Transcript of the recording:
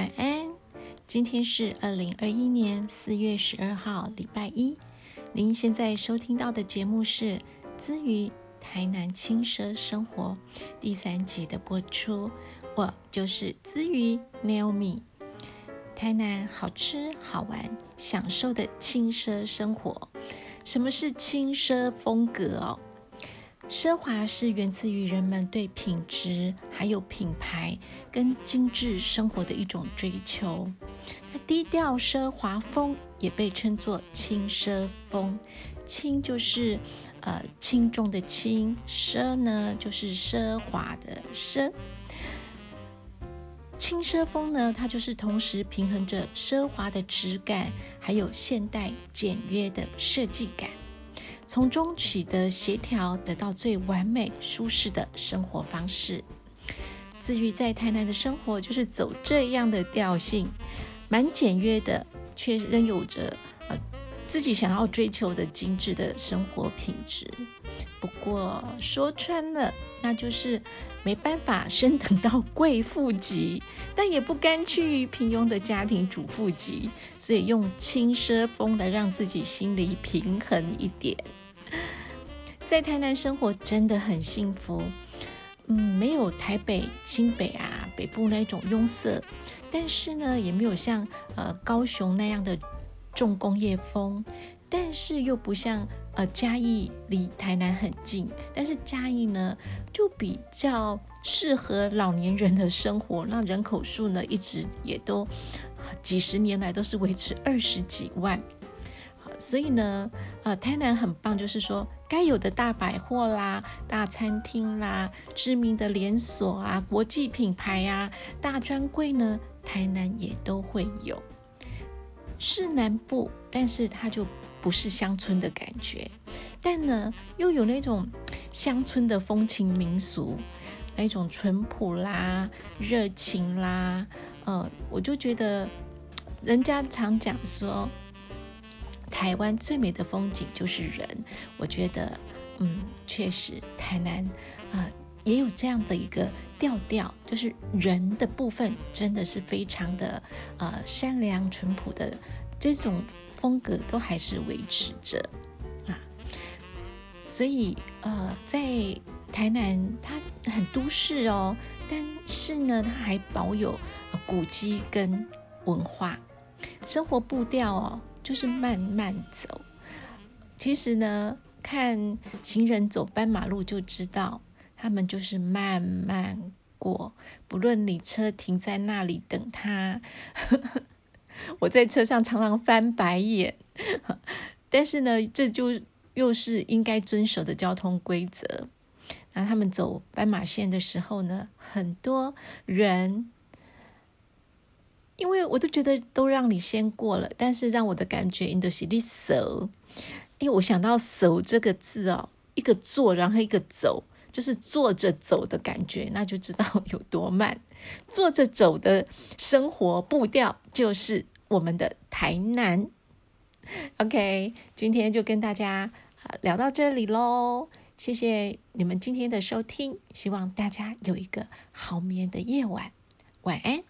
晚安。今天是二零二一年四月十二号，礼拜一。您现在收听到的节目是《资于台南轻奢生活》第三集的播出。我就是资于 Naomi。台南好吃好玩，享受的轻奢生活。什么是轻奢风格哦？奢华是源自于人们对品质、还有品牌跟精致生活的一种追求。那低调奢华风也被称作轻奢风。轻就是呃轻重的轻，奢呢就是奢华的奢。轻奢风呢，它就是同时平衡着奢华的质感，还有现代简约的设计感。从中取得协调，得到最完美舒适的生活方式。至于在台南的生活，就是走这样的调性，蛮简约的，却仍有着呃自己想要追求的精致的生活品质。不过说穿了，那就是没办法升等到贵妇级，但也不甘趋于平庸的家庭主妇级，所以用轻奢风来让自己心里平衡一点。在台南生活真的很幸福，嗯，没有台北、新北啊北部那种拥塞，但是呢，也没有像呃高雄那样的重工业风，但是又不像呃嘉义离台南很近，但是嘉义呢就比较适合老年人的生活，那人口数呢一直也都几十年来都是维持二十几万。所以呢，呃，台南很棒，就是说该有的大百货啦、大餐厅啦、知名的连锁啊、国际品牌呀、大专柜呢，台南也都会有。是南部，但是它就不是乡村的感觉，但呢，又有那种乡村的风情民俗，那种淳朴啦、热情啦，呃，我就觉得人家常讲说。台湾最美的风景就是人，我觉得，嗯，确实，台南啊也有这样的一个调调，就是人的部分真的是非常的呃善良淳朴的这种风格都还是维持着啊，所以呃在台南它很都市哦，但是呢它还保有古迹跟文化，生活步调哦。就是慢慢走，其实呢，看行人走斑马路就知道，他们就是慢慢过。不论你车停在那里等他，我在车上常常翻白眼。但是呢，这就又是应该遵守的交通规则。那他们走斑马线的时候呢，很多人。因为我都觉得都让你先过了，但是让我的感觉，你的是你走，因为我想到“走”这个字哦，一个坐，然后一个走，就是坐着走的感觉，那就知道有多慢。坐着走的生活步调，就是我们的台南。OK，今天就跟大家聊到这里喽，谢谢你们今天的收听，希望大家有一个好眠的夜晚，晚安。